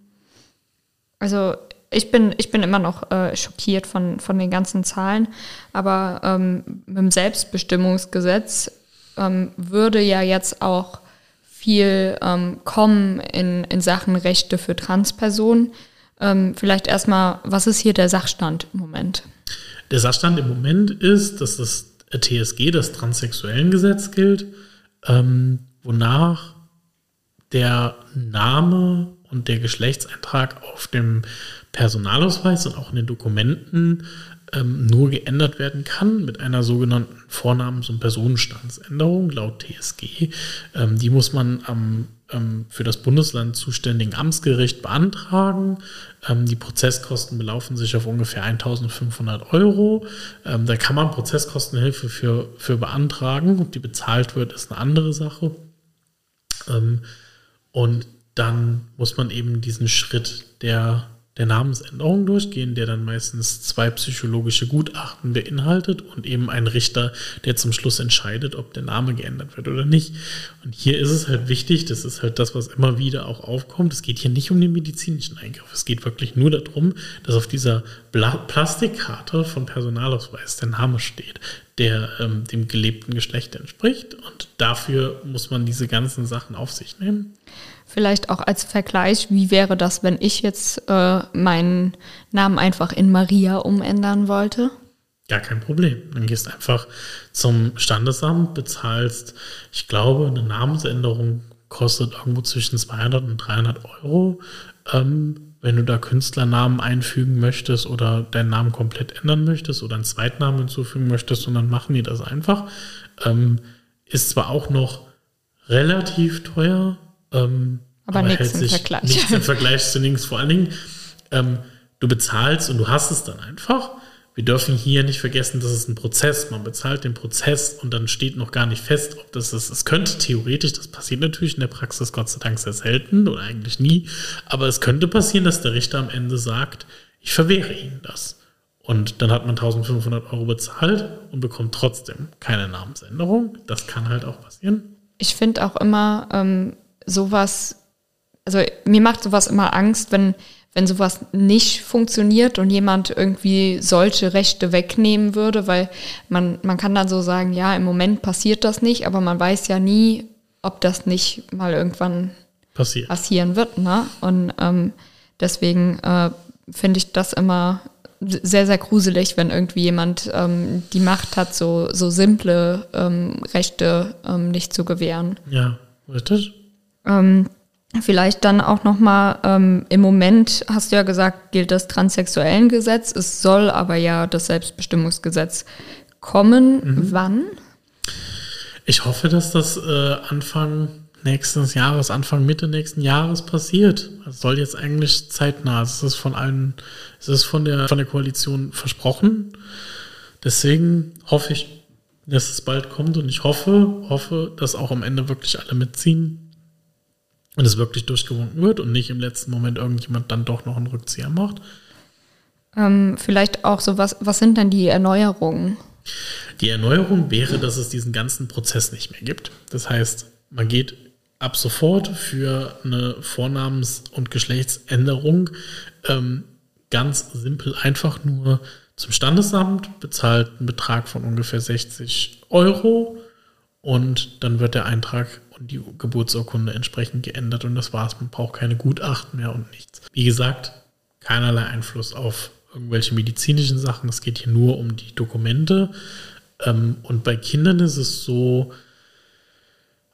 Also ich bin, ich bin immer noch äh, schockiert von, von den ganzen Zahlen, aber ähm, mit dem Selbstbestimmungsgesetz ähm, würde ja jetzt auch viel ähm, kommen in, in Sachen Rechte für Transpersonen. Ähm, vielleicht erstmal, was ist hier der Sachstand im Moment? Der Sachstand im Moment ist, dass das TSG, das Transsexuellengesetz gilt, ähm, wonach der Name und der Geschlechtseintrag auf dem Personalausweis und auch in den Dokumenten ähm, nur geändert werden kann mit einer sogenannten Vornamens- und Personenstandsänderung laut TSG. Ähm, die muss man am ähm, für das Bundesland zuständigen Amtsgericht beantragen. Ähm, die Prozesskosten belaufen sich auf ungefähr 1500 Euro. Ähm, da kann man Prozesskostenhilfe für, für beantragen. Ob die bezahlt wird, ist eine andere Sache. Ähm, und dann muss man eben diesen Schritt der der Namensänderung durchgehen, der dann meistens zwei psychologische Gutachten beinhaltet und eben ein Richter, der zum Schluss entscheidet, ob der Name geändert wird oder nicht. Und hier ist es halt wichtig, das ist halt das, was immer wieder auch aufkommt. Es geht hier nicht um den medizinischen Eingriff. Es geht wirklich nur darum, dass auf dieser Bla Plastikkarte von Personalausweis der Name steht, der ähm, dem gelebten Geschlecht entspricht. Und dafür muss man diese ganzen Sachen auf sich nehmen. Vielleicht auch als Vergleich, wie wäre das, wenn ich jetzt äh, meinen Namen einfach in Maria umändern wollte? Gar kein Problem. Dann gehst einfach zum Standesamt, bezahlst, ich glaube, eine Namensänderung kostet irgendwo zwischen 200 und 300 Euro. Ähm, wenn du da Künstlernamen einfügen möchtest oder deinen Namen komplett ändern möchtest oder einen Zweitnamen hinzufügen möchtest, und dann machen die das einfach. Ähm, ist zwar auch noch relativ teuer, ähm, aber, aber nichts im Vergleich. Nichts im [laughs] Vergleich zu nichts. Vor allen Dingen, ähm, du bezahlst und du hast es dann einfach. Wir dürfen hier nicht vergessen, das ist ein Prozess. Man bezahlt den Prozess und dann steht noch gar nicht fest, ob das ist. Es könnte theoretisch, das passiert natürlich in der Praxis Gott sei Dank sehr selten oder eigentlich nie, aber es könnte passieren, dass der Richter am Ende sagt, ich verwehre Ihnen das. Und dann hat man 1500 Euro bezahlt und bekommt trotzdem keine Namensänderung. Das kann halt auch passieren. Ich finde auch immer, ähm, sowas, also mir macht sowas immer Angst, wenn, wenn sowas nicht funktioniert und jemand irgendwie solche Rechte wegnehmen würde, weil man, man kann dann so sagen, ja, im Moment passiert das nicht, aber man weiß ja nie, ob das nicht mal irgendwann Passiert. passieren wird. Ne? Und ähm, deswegen äh, finde ich das immer sehr, sehr gruselig, wenn irgendwie jemand ähm, die Macht hat, so, so simple ähm, Rechte ähm, nicht zu gewähren. Ja, richtig. Ähm, vielleicht dann auch nochmal, ähm, im Moment hast du ja gesagt, gilt das Transsexuellengesetz. Es soll aber ja das Selbstbestimmungsgesetz kommen. Mhm. Wann? Ich hoffe, dass das äh, Anfang nächsten Jahres, Anfang Mitte nächsten Jahres passiert. Es soll jetzt eigentlich zeitnah. Es ist von allen, es ist von der, von der Koalition versprochen. Deswegen hoffe ich, dass es bald kommt und ich hoffe, hoffe, dass auch am Ende wirklich alle mitziehen und es wirklich durchgewunken wird und nicht im letzten Moment irgendjemand dann doch noch einen Rückzieher macht. Ähm, vielleicht auch so, was, was sind denn die Erneuerungen? Die Erneuerung wäre, dass es diesen ganzen Prozess nicht mehr gibt. Das heißt, man geht ab sofort für eine Vornamens- und Geschlechtsänderung ähm, ganz simpel einfach nur zum Standesamt, bezahlt einen Betrag von ungefähr 60 Euro und dann wird der Eintrag und die Geburtsurkunde entsprechend geändert und das war's. Man braucht keine Gutachten mehr und nichts. Wie gesagt, keinerlei Einfluss auf irgendwelche medizinischen Sachen. Es geht hier nur um die Dokumente. Ähm, und bei Kindern ist es so,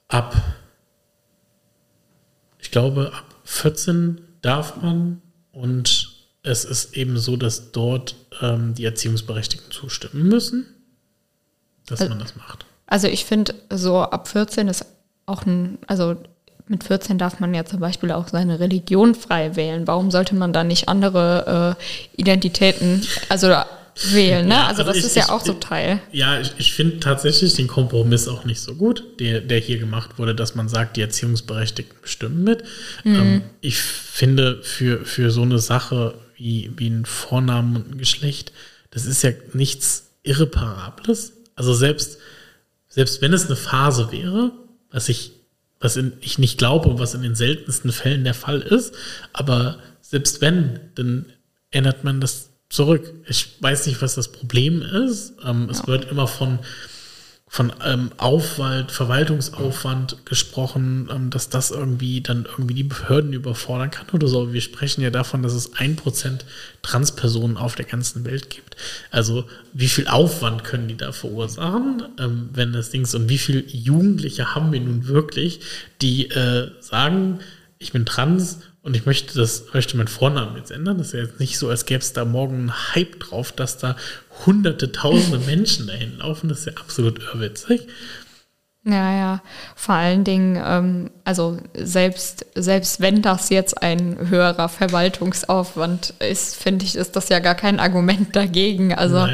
ab, ich glaube, ab 14 darf man und es ist eben so, dass dort ähm, die Erziehungsberechtigten zustimmen müssen, dass also, man das macht. Also ich finde, so ab 14 ist auch ein, also Mit 14 darf man ja zum Beispiel auch seine Religion frei wählen. Warum sollte man dann nicht andere äh, Identitäten, also wählen, ne? Ja, also, also, das ich, ist ja auch so Teil. Ja, ich, ich finde tatsächlich den Kompromiss auch nicht so gut, der, der hier gemacht wurde, dass man sagt, die Erziehungsberechtigten bestimmen mit. Mhm. Ähm, ich finde, für, für so eine Sache wie, wie ein Vornamen und ein Geschlecht, das ist ja nichts Irreparables. Also selbst, selbst wenn es eine Phase wäre, was ich, was in, ich nicht glaube und was in den seltensten Fällen der Fall ist, aber selbst wenn, dann ändert man das zurück. Ich weiß nicht, was das Problem ist. Ähm, ja. Es wird immer von, von ähm, Aufwand, Verwaltungsaufwand gesprochen, ähm, dass das irgendwie dann irgendwie die Behörden überfordern kann oder so. Wir sprechen ja davon, dass es ein Prozent Transpersonen auf der ganzen Welt gibt. Also wie viel Aufwand können die da verursachen, ähm, wenn das Ding ist und wie viele Jugendliche haben wir nun wirklich, die äh, sagen, ich bin trans und ich möchte das, möchte meinen Vornamen jetzt ändern. Das ist ja jetzt nicht so, als gäbe es da morgen einen Hype drauf, dass da hunderte, tausende [laughs] Menschen dahin laufen. Das ist ja absolut irrwitzig. Ja, ja. Vor allen Dingen, ähm, also selbst, selbst wenn das jetzt ein höherer Verwaltungsaufwand ist, finde ich, ist das ja gar kein Argument dagegen. Also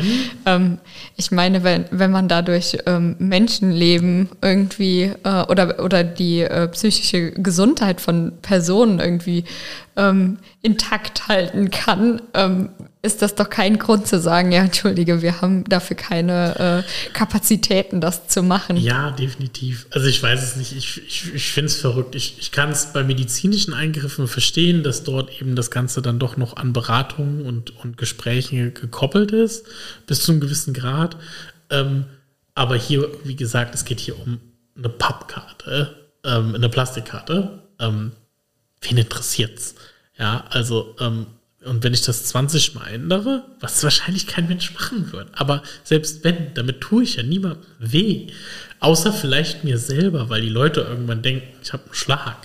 ähm, ich meine, wenn, wenn man dadurch ähm, Menschenleben irgendwie äh, oder, oder die äh, psychische Gesundheit von Personen irgendwie ähm, intakt halten kann, ähm, ist das doch kein Grund zu sagen, ja, entschuldige, wir haben dafür keine äh, Kapazitäten, das zu machen. Ja, definitiv. Also ich weiß es nicht. Ich, ich, ich finde es verrückt. Ich, ich kann es bei medizinischen Eingriffen verstehen, dass dort eben das Ganze dann doch noch an Beratungen und, und Gesprächen gekoppelt ist, bis zu einem gewissen Grad. Ähm, aber hier, wie gesagt, es geht hier um eine Pappkarte, ähm, eine Plastikkarte. Ähm, wen interessiert's? Ja, also, ähm, und wenn ich das 20 Mal ändere, was wahrscheinlich kein Mensch machen wird, aber selbst wenn, damit tue ich ja niemandem weh. Außer vielleicht mir selber, weil die Leute irgendwann denken, ich habe einen Schlag.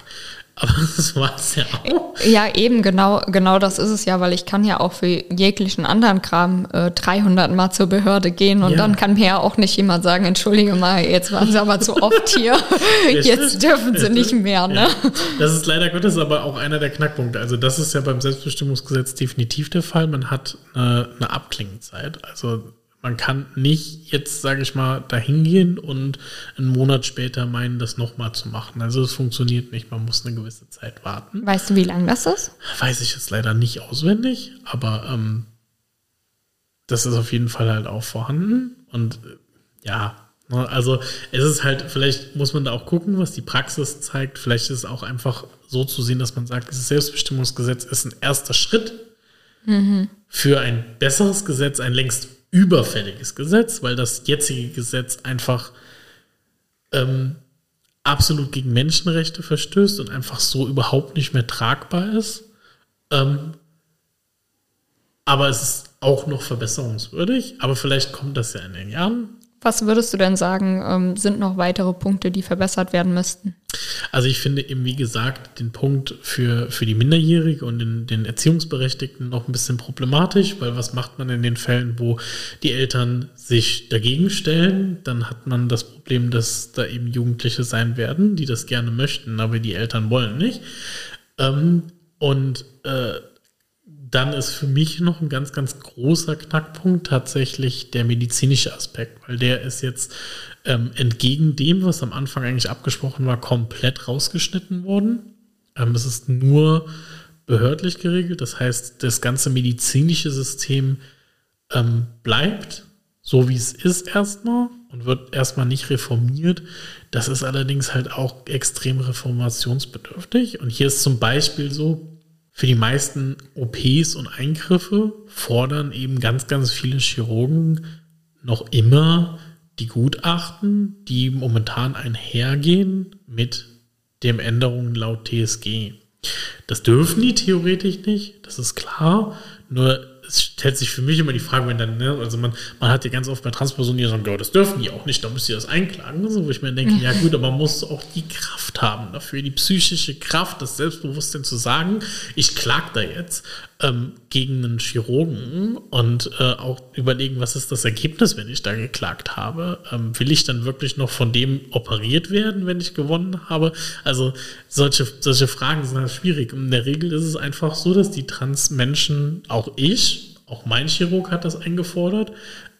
Aber [laughs] das war es ja auch. Ja, eben, genau, genau das ist es ja, weil ich kann ja auch für jeglichen anderen Kram äh, 300 Mal zur Behörde gehen und ja. dann kann mir ja auch nicht jemand sagen, entschuldige mal, jetzt waren sie aber zu oft hier, [laughs] jetzt dürfen sie nicht mehr. Ne? Ja. Das ist leider Gottes aber auch einer der Knackpunkte. Also das ist ja beim Selbstbestimmungsgesetz definitiv der Fall. Man hat eine, eine Abklingenzeit. Also man kann nicht jetzt, sage ich mal, dahin gehen und einen Monat später meinen, das nochmal zu machen. Also es funktioniert nicht. Man muss eine gewisse Zeit warten. Weißt du, wie lange das ist? Weiß ich jetzt leider nicht auswendig, aber ähm, das ist auf jeden Fall halt auch vorhanden. Und äh, ja, ne, also es ist halt, vielleicht muss man da auch gucken, was die Praxis zeigt. Vielleicht ist es auch einfach so zu sehen, dass man sagt, dieses Selbstbestimmungsgesetz ist ein erster Schritt mhm. für ein besseres Gesetz, ein längst überfälliges Gesetz, weil das jetzige Gesetz einfach ähm, absolut gegen Menschenrechte verstößt und einfach so überhaupt nicht mehr tragbar ist. Ähm, aber es ist auch noch verbesserungswürdig. Aber vielleicht kommt das ja in den Jahren. Was würdest du denn sagen, ähm, sind noch weitere Punkte, die verbessert werden müssten? Also ich finde eben, wie gesagt, den Punkt für, für die Minderjährige und den, den Erziehungsberechtigten noch ein bisschen problematisch, weil was macht man in den Fällen, wo die Eltern sich dagegen stellen? Dann hat man das Problem, dass da eben Jugendliche sein werden, die das gerne möchten, aber die Eltern wollen nicht. Ähm, und äh, dann ist für mich noch ein ganz, ganz großer Knackpunkt tatsächlich der medizinische Aspekt, weil der ist jetzt ähm, entgegen dem, was am Anfang eigentlich abgesprochen war, komplett rausgeschnitten worden. Ähm, es ist nur behördlich geregelt, das heißt, das ganze medizinische System ähm, bleibt so, wie es ist erstmal und wird erstmal nicht reformiert. Das ist allerdings halt auch extrem reformationsbedürftig. Und hier ist zum Beispiel so, für die meisten OPs und Eingriffe fordern eben ganz, ganz viele Chirurgen noch immer die Gutachten, die momentan einhergehen mit den Änderungen laut TSG. Das dürfen die theoretisch nicht, das ist klar. Nur es stellt sich für mich immer die Frage, wenn dann, ne, also man, man hat ja ganz oft bei Transpersonen, die sagen, das dürfen die auch nicht, da müsst ihr das einklagen. So, wo ich mir denke, ja gut, aber man muss auch die Kraft haben dafür, die psychische Kraft, das Selbstbewusstsein zu sagen, ich klag da jetzt ähm, gegen einen Chirurgen und äh, auch überlegen, was ist das Ergebnis, wenn ich da geklagt habe. Ähm, will ich dann wirklich noch von dem operiert werden, wenn ich gewonnen habe? Also solche, solche Fragen sind halt schwierig. In der Regel ist es einfach so, dass die Trans-Menschen, auch ich, auch mein Chirurg hat das eingefordert,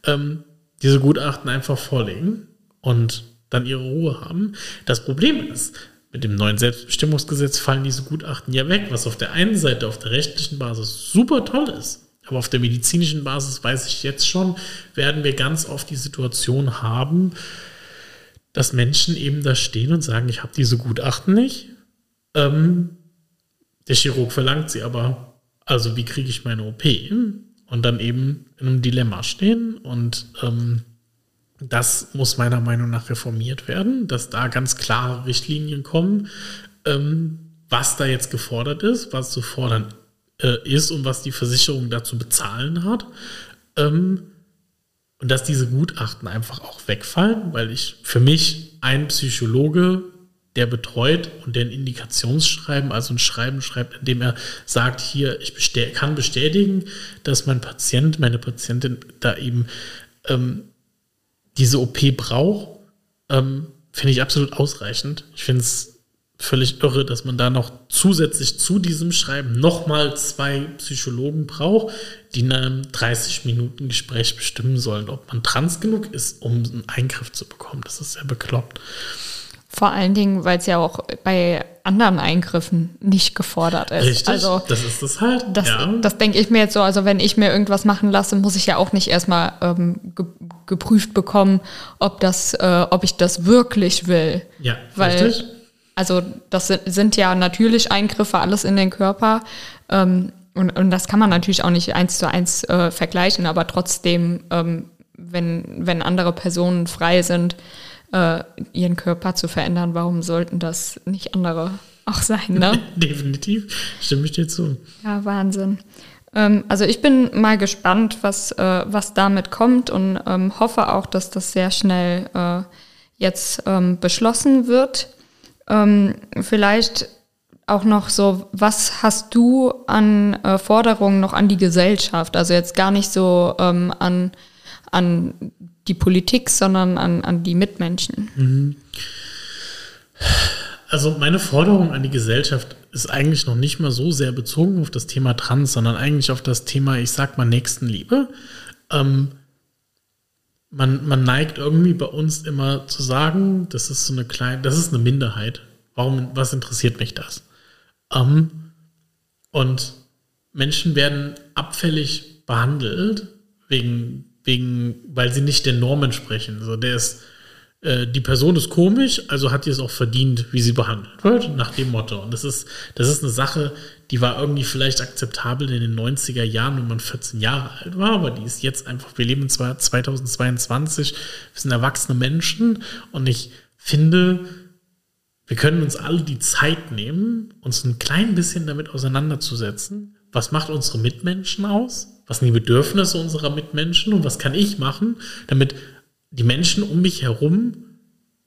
ähm, diese Gutachten einfach vorlegen und dann ihre Ruhe haben. Das Problem ist, mit dem neuen Selbstbestimmungsgesetz fallen diese Gutachten ja weg, was auf der einen Seite auf der rechtlichen Basis super toll ist. Aber auf der medizinischen Basis weiß ich jetzt schon, werden wir ganz oft die Situation haben, dass Menschen eben da stehen und sagen, ich habe diese Gutachten nicht. Ähm, der Chirurg verlangt sie aber. Also wie kriege ich meine OP? Und dann eben in einem Dilemma stehen und ähm, das muss meiner Meinung nach reformiert werden, dass da ganz klare Richtlinien kommen, ähm, was da jetzt gefordert ist, was zu fordern äh, ist und was die Versicherung dazu bezahlen hat. Ähm, und dass diese Gutachten einfach auch wegfallen, weil ich für mich ein Psychologe, der betreut und der ein Indikationsschreiben, also ein Schreiben schreibt, in dem er sagt, hier, ich bestä kann bestätigen, dass mein Patient, meine Patientin da eben ähm, diese OP braucht, ähm, finde ich absolut ausreichend. Ich finde es völlig irre, dass man da noch zusätzlich zu diesem Schreiben nochmal zwei Psychologen braucht, die in einem 30-Minuten-Gespräch bestimmen sollen, ob man trans genug ist, um einen Eingriff zu bekommen. Das ist sehr bekloppt. Vor allen Dingen, weil es ja auch bei anderen Eingriffen nicht gefordert ist. Richtig, also, das ist das halt. Das, ja. das denke ich mir jetzt so. Also wenn ich mir irgendwas machen lasse, muss ich ja auch nicht erstmal ähm, geprüft bekommen, ob das, äh, ob ich das wirklich will. Ja, weil, richtig. Also das sind, sind ja natürlich Eingriffe, alles in den Körper. Ähm, und, und das kann man natürlich auch nicht eins zu eins äh, vergleichen, aber trotzdem, ähm, wenn, wenn andere Personen frei sind, äh, ihren Körper zu verändern, warum sollten das nicht andere auch sein, ne? [laughs] Definitiv, stimme ich dir zu. Ja, Wahnsinn. Ähm, also ich bin mal gespannt, was, äh, was damit kommt und ähm, hoffe auch, dass das sehr schnell äh, jetzt ähm, beschlossen wird. Ähm, vielleicht auch noch so, was hast du an äh, Forderungen noch an die Gesellschaft? Also jetzt gar nicht so ähm, an, an die Politik, sondern an, an die Mitmenschen. Mhm. Also meine Forderung an die Gesellschaft ist eigentlich noch nicht mal so sehr bezogen auf das Thema Trans, sondern eigentlich auf das Thema, ich sag mal, Nächstenliebe. Ähm, man, man neigt irgendwie bei uns immer zu sagen, das ist so eine kleine, das ist eine Minderheit. Warum, was interessiert mich das? Ähm, und Menschen werden abfällig behandelt wegen wegen, weil sie nicht den Normen sprechen. Also der ist, äh, die Person ist komisch, also hat die es auch verdient, wie sie behandelt wird, nach dem Motto. Und das ist, das ist eine Sache, die war irgendwie vielleicht akzeptabel in den 90er Jahren, wenn man 14 Jahre alt war, aber die ist jetzt einfach, wir leben zwar 2022, wir sind erwachsene Menschen und ich finde, wir können uns alle die Zeit nehmen, uns ein klein bisschen damit auseinanderzusetzen. Was macht unsere Mitmenschen aus? was sind die Bedürfnisse unserer Mitmenschen und was kann ich machen, damit die Menschen um mich herum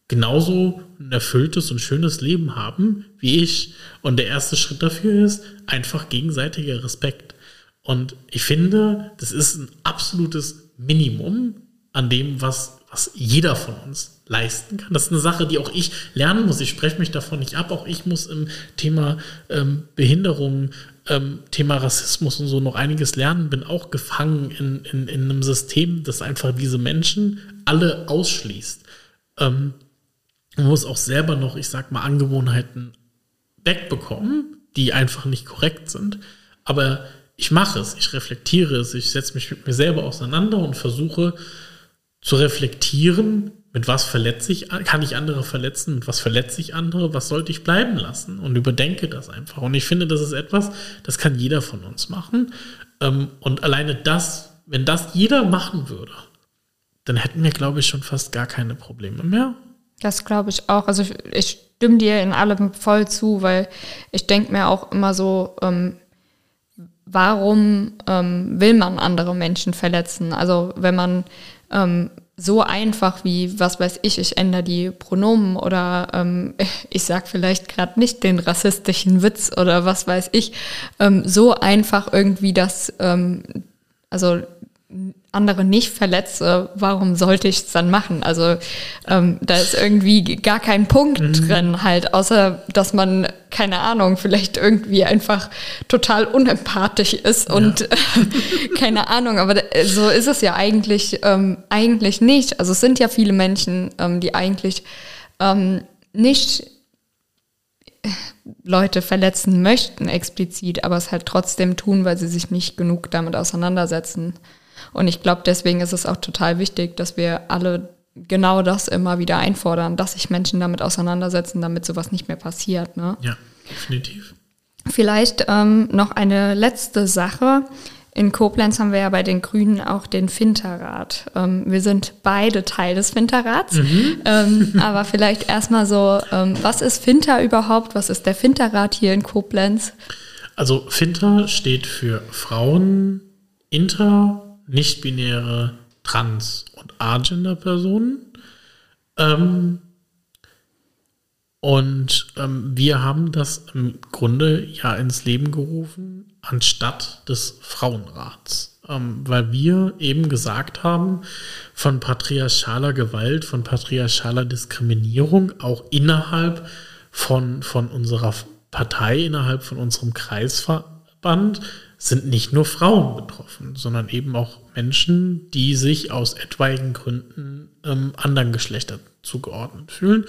genauso ein erfülltes und schönes Leben haben wie ich. Und der erste Schritt dafür ist einfach gegenseitiger Respekt. Und ich finde, das ist ein absolutes Minimum an dem, was, was jeder von uns leisten kann. Das ist eine Sache, die auch ich lernen muss. Ich spreche mich davon nicht ab. Auch ich muss im Thema ähm, Behinderung, ähm, Thema Rassismus und so noch einiges lernen, bin auch gefangen in, in, in einem System, das einfach diese Menschen alle ausschließt. Ähm, man muss auch selber noch, ich sag mal, Angewohnheiten wegbekommen, die einfach nicht korrekt sind. Aber ich mache es, ich reflektiere es, ich setze mich mit mir selber auseinander und versuche zu reflektieren, mit was verletze ich, kann ich andere verletzen, mit was verletze ich andere, was sollte ich bleiben lassen und überdenke das einfach. Und ich finde, das ist etwas, das kann jeder von uns machen. Ähm, und alleine das, wenn das jeder machen würde, dann hätten wir, glaube ich, schon fast gar keine Probleme mehr. Das glaube ich auch. Also ich, stimme dir in allem voll zu, weil ich denke mir auch immer so, ähm, warum ähm, will man andere Menschen verletzen? Also wenn man ähm, so einfach wie, was weiß ich, ich ändere die Pronomen oder ähm, [laughs] ich sag vielleicht gerade nicht den rassistischen Witz oder was weiß ich, ähm, so einfach irgendwie das, ähm, also andere nicht verletze, warum sollte ich es dann machen? Also ähm, da ist irgendwie gar kein Punkt mhm. drin halt, außer dass man, keine Ahnung, vielleicht irgendwie einfach total unempathisch ist ja. und äh, [laughs] keine Ahnung, aber so ist es ja eigentlich, ähm, eigentlich nicht. Also es sind ja viele Menschen, ähm, die eigentlich ähm, nicht Leute verletzen möchten explizit, aber es halt trotzdem tun, weil sie sich nicht genug damit auseinandersetzen. Und ich glaube, deswegen ist es auch total wichtig, dass wir alle genau das immer wieder einfordern, dass sich Menschen damit auseinandersetzen, damit sowas nicht mehr passiert. Ne? Ja, definitiv. Vielleicht ähm, noch eine letzte Sache. In Koblenz haben wir ja bei den Grünen auch den Finterrat. Ähm, wir sind beide Teil des Finterrats. Mhm. Ähm, aber vielleicht erstmal so, ähm, was ist Finter überhaupt? Was ist der Finterrat hier in Koblenz? Also Finter steht für Frauen, Inter, nicht-binäre Trans- und Agender-Personen. Ähm, und ähm, wir haben das im Grunde ja ins Leben gerufen, anstatt des Frauenrats. Ähm, weil wir eben gesagt haben, von patriarchaler Gewalt, von patriarchaler Diskriminierung, auch innerhalb von, von unserer Partei, innerhalb von unserem Kreisverband, sind nicht nur Frauen betroffen, sondern eben auch Menschen, die sich aus etwaigen Gründen ähm, anderen Geschlechtern zugeordnet fühlen.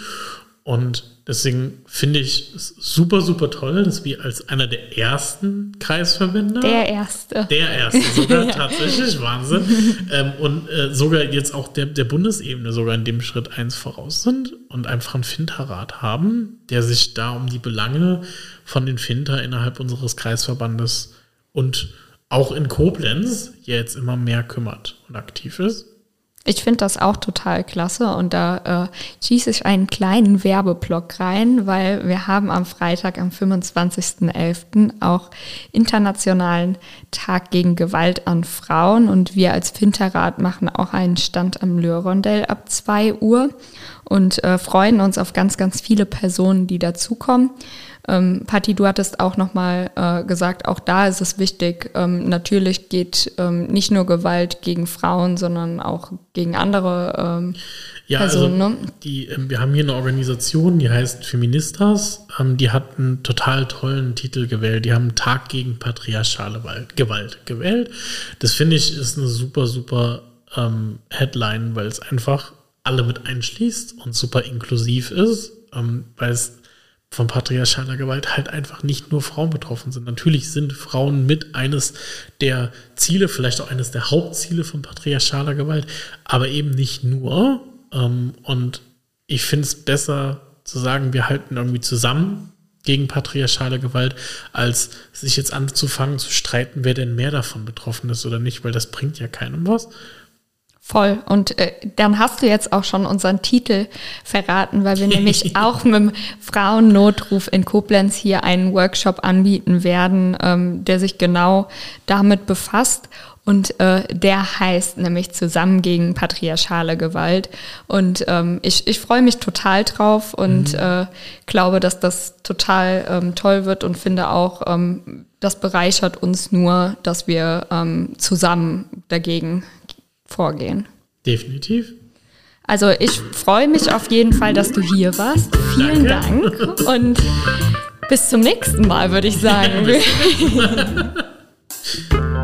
Und deswegen finde ich es super, super toll, dass wir als einer der ersten Kreisverbände. Der erste. Der erste, sogar [laughs] tatsächlich, Wahnsinn. Ähm, und äh, sogar jetzt auch der, der Bundesebene sogar in dem Schritt eins voraus sind und einfach einen Finterrat haben, der sich da um die Belange von den Finter innerhalb unseres Kreisverbandes und auch in Koblenz jetzt immer mehr kümmert und aktiv ist. Ich finde das auch total klasse und da äh, schieße ich einen kleinen Werbeblock rein, weil wir haben am Freitag, am 25.11. auch Internationalen Tag gegen Gewalt an Frauen und wir als Finterrat machen auch einen Stand am Lörondell ab 2 Uhr und äh, freuen uns auf ganz, ganz viele Personen, die dazukommen. Ähm, Patti, du hattest auch nochmal äh, gesagt, auch da ist es wichtig, ähm, natürlich geht ähm, nicht nur Gewalt gegen Frauen, sondern auch gegen andere ähm, ja, also Personen. Also ne? die, ähm, wir haben hier eine Organisation, die heißt Feministas, ähm, die hat einen total tollen Titel gewählt. Die haben Tag gegen patriarchale Gewalt gewählt. Das finde ich ist eine super, super Headline, weil es einfach alle mit einschließt und super inklusiv ist, weil es von patriarchaler Gewalt halt einfach nicht nur Frauen betroffen sind. Natürlich sind Frauen mit eines der Ziele, vielleicht auch eines der Hauptziele von patriarchaler Gewalt, aber eben nicht nur. Ähm, und ich finde es besser zu sagen, wir halten irgendwie zusammen gegen patriarchale Gewalt, als sich jetzt anzufangen zu streiten, wer denn mehr davon betroffen ist oder nicht, weil das bringt ja keinem was. Voll. Und äh, dann hast du jetzt auch schon unseren Titel verraten, weil wir nämlich [laughs] auch mit dem Frauennotruf in Koblenz hier einen Workshop anbieten werden, ähm, der sich genau damit befasst. Und äh, der heißt nämlich Zusammen gegen patriarchale Gewalt. Und ähm, ich, ich freue mich total drauf und mhm. äh, glaube, dass das total ähm, toll wird und finde auch, ähm, das bereichert uns nur, dass wir ähm, zusammen dagegen vorgehen. Definitiv. Also ich freue mich auf jeden Fall, dass du hier warst. Vielen Danke. Dank und bis zum nächsten Mal, würde ich sagen. [laughs] [laughs]